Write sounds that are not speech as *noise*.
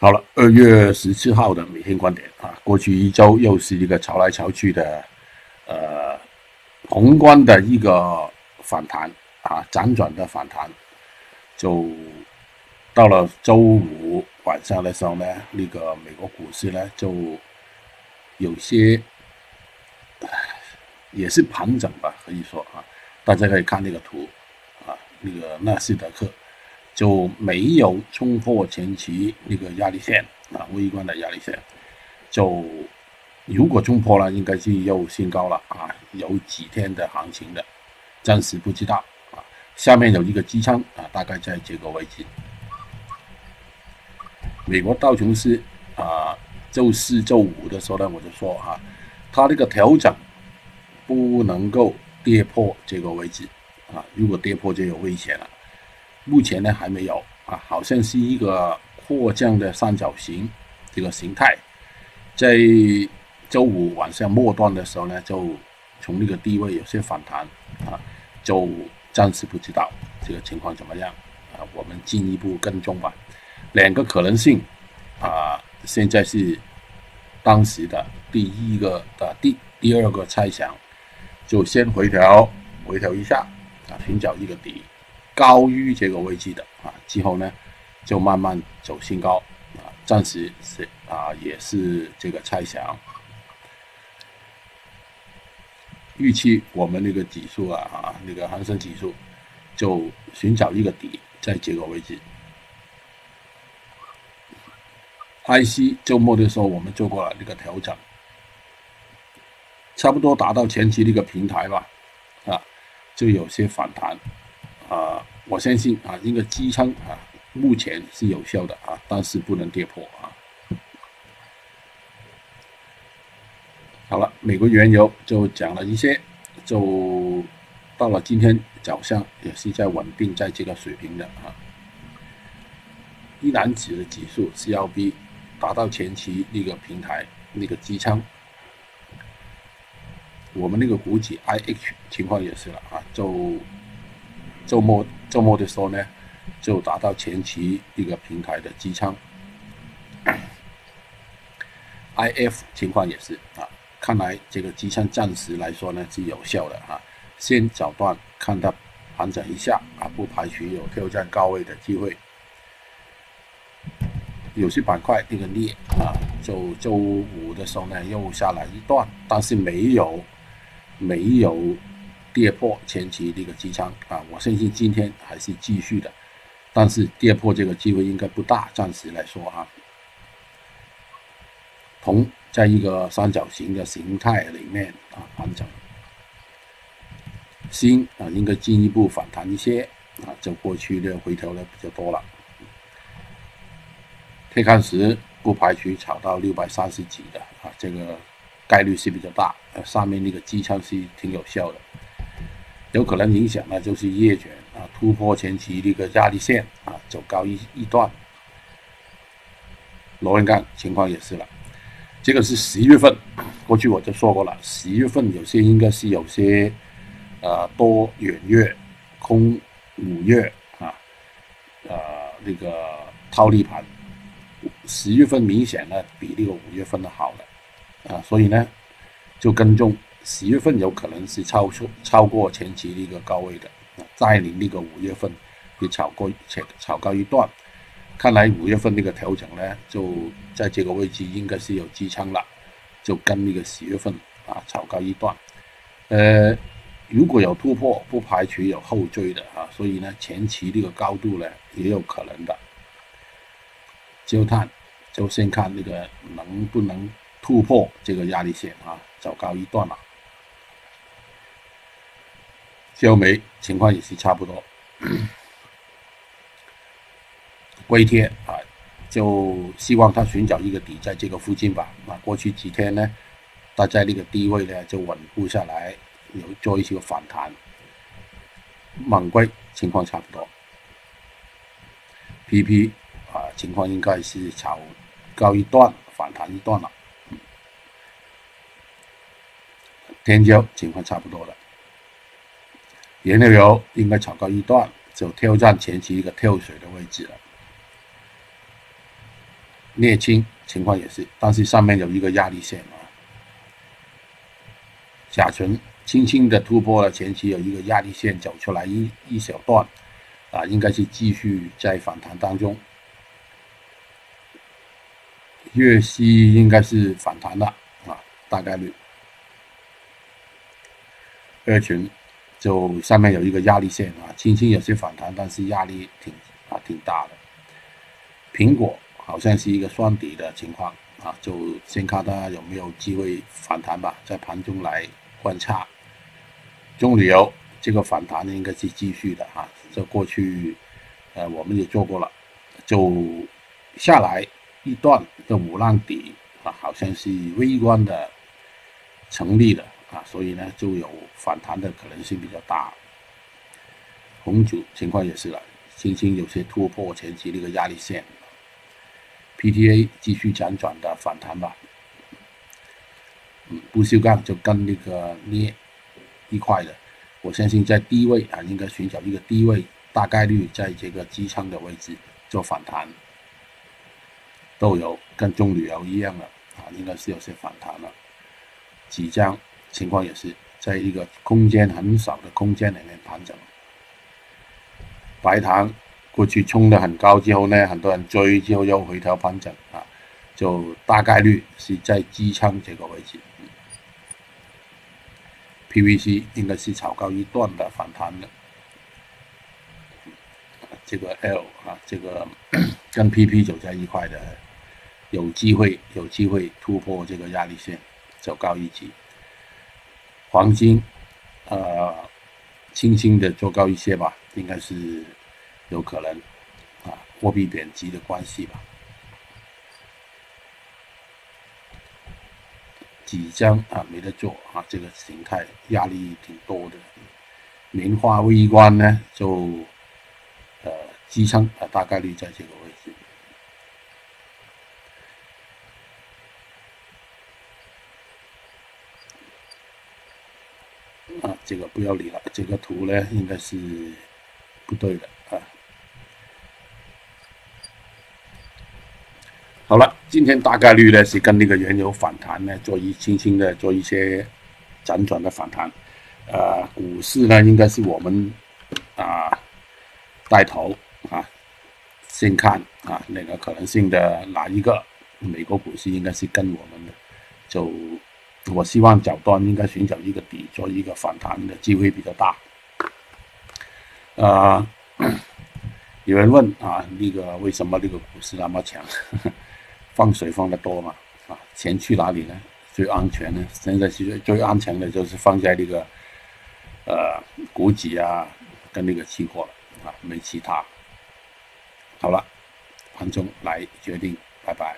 好了，二月十七号的每天观点啊，过去一周又是一个潮来潮去的，呃，宏观的一个反弹啊，辗转的反弹，就到了周五晚上的时候呢，那个美国股市呢就有些也是盘整吧，可以说啊，大家可以看那个图啊，那个纳斯达克。就没有冲破前期那个压力线啊，微观的压力线。就如果冲破了，应该是又新高了啊，有几天的行情的，暂时不知道啊。下面有一个支撑啊，大概在这个位置。美国道琼斯啊，周四周五的时候呢，我就说啊，它这个调整不能够跌破这个位置啊，如果跌破就有危险了。目前呢还没有啊，好像是一个扩降的三角形这个形态，在周五晚上末段的时候呢，就从那个低位有些反弹啊，就暂时不知道这个情况怎么样啊，我们进一步跟踪吧。两个可能性啊，现在是当时的第一个的第第二个猜想，就先回调回调一下啊，寻找一个底。高于这个位置的啊，之后呢，就慢慢走新高啊，暂时是啊，也是这个猜想。预期我们那个指数啊啊，那个恒生指数就寻找一个底，在这个位置。IC 周末的时候我们做过了那个调整，差不多达到前期那个平台吧，啊，就有些反弹。啊，我相信啊，这个支撑啊，目前是有效的啊，但是不能跌破啊。好了，美国原油就讲了一些，就到了今天早上也是在稳定在这个水平的啊。一篮子的指数 CLB 达到前期那个平台那个支撑，我们那个股指 IH 情况也是了啊，就。周末周末的时候呢，就达到前期一个平台的支撑。IF 情况也是啊，看来这个支撑暂时来说呢是有效的啊，先找段看它盘整一下啊，不排除有挑战高位的机会。有些板块这个裂啊，就周五的时候呢又下来一段，但是没有没有。跌破前期这个支撑啊，我相信今天还是继续的，但是跌破这个机会应该不大，暂时来说啊。铜在一个三角形的形态里面啊盘整，锌啊应该进一步反弹一些啊，就过去的回调的比较多了。铁矿石不排除炒到六百三十几的啊，这个概率是比较大，上面那个支撑是挺有效的。有可能影响呢，就是夜卷啊，突破前期的一个压力线啊，走高一一段。螺纹钢情况也是了，这个是十一月份，过去我就说过了，十一月份有些应该是有些呃多远月空五月啊，呃那个套利盘，十月份明显呢比那个五月份的好了啊，所以呢就跟踪。十月份有可能是超出超过前期的一个高位的，再临那个五月份会炒过且炒高一段，看来五月份那个调整呢，就在这个位置应该是有支撑了，就跟那个十月份啊炒高一段，呃，如果有突破，不排除有后追的啊，所以呢前期这个高度呢也有可能的，就看就先看那个能不能突破这个压力线啊，走高一段了。焦煤情况也是差不多，*coughs* 硅贴啊，就希望它寻找一个底在这个附近吧。啊，过去几天呢，它在那个低位呢就稳固下来，有做一些反弹。锰硅情况差不多，PP 啊情况应该是炒高一段，反弹一段了。天骄情况差不多了。原料油应该炒高一段，就挑战前期一个跳水的位置了。镍氢情况也是，但是上面有一个压力线啊。甲醇轻轻的突破了前期有一个压力线走出来一一小段，啊，应该是继续在反弹当中。粤西应该是反弹了啊，大概率。二群就上面有一个压力线啊，轻轻有些反弹，但是压力挺啊挺大的。苹果好像是一个双底的情况啊，就先看它有没有机会反弹吧，在盘中来观察。中旅游这个反弹呢，应该是继续的啊，这过去呃我们也做过了，就下来一段的五浪底啊，好像是微观的成立的。啊，所以呢，就有反弹的可能性比较大。红酒情况也是了，轻轻有些突破前期那个压力线。PTA 继续辗转的反弹吧。嗯，不锈钢就跟那个镍一块的，我相信在低位啊，应该寻找一个低位，大概率在这个支撑的位置做反弹。豆油跟棕榈油一样的啊，应该是有些反弹了。即将。情况也是在一个空间很少的空间里面盘整。白糖过去冲得很高之后呢，很多人追之后又回调盘整啊，就大概率是在支撑这个位置。PVC 应该是炒高一段的反弹的，这个 L 啊，这个 *clears throat* 跟 PP 走在一块的，有机会有机会突破这个压力线，走高一级。黄金，呃，轻轻的做高一些吧，应该是有可能啊，货币贬值的关系吧。几张啊没得做啊，这个形态压力挺多的。棉花微观呢，就呃支撑啊，大概率在这个位置。啊，这个不要理了，这个图呢应该是不对的啊。好了，今天大概率呢是跟那个原油反弹呢做一轻轻的做一些辗转的反弹。呃，股市呢应该是我们啊带头啊，先看啊那个可能性的哪一个美国股市应该是跟我们的就。我希望角端应该寻找一个底，做一个反弹的机会比较大。呃，*coughs* 有人问啊，那个为什么那个股市那么强？*laughs* 放水放的多嘛？啊，钱去哪里呢？最安全呢？现在其实最安全的就是放在那个呃股指啊，跟那个期货啊，没其他。好了，盘中来决定，拜拜。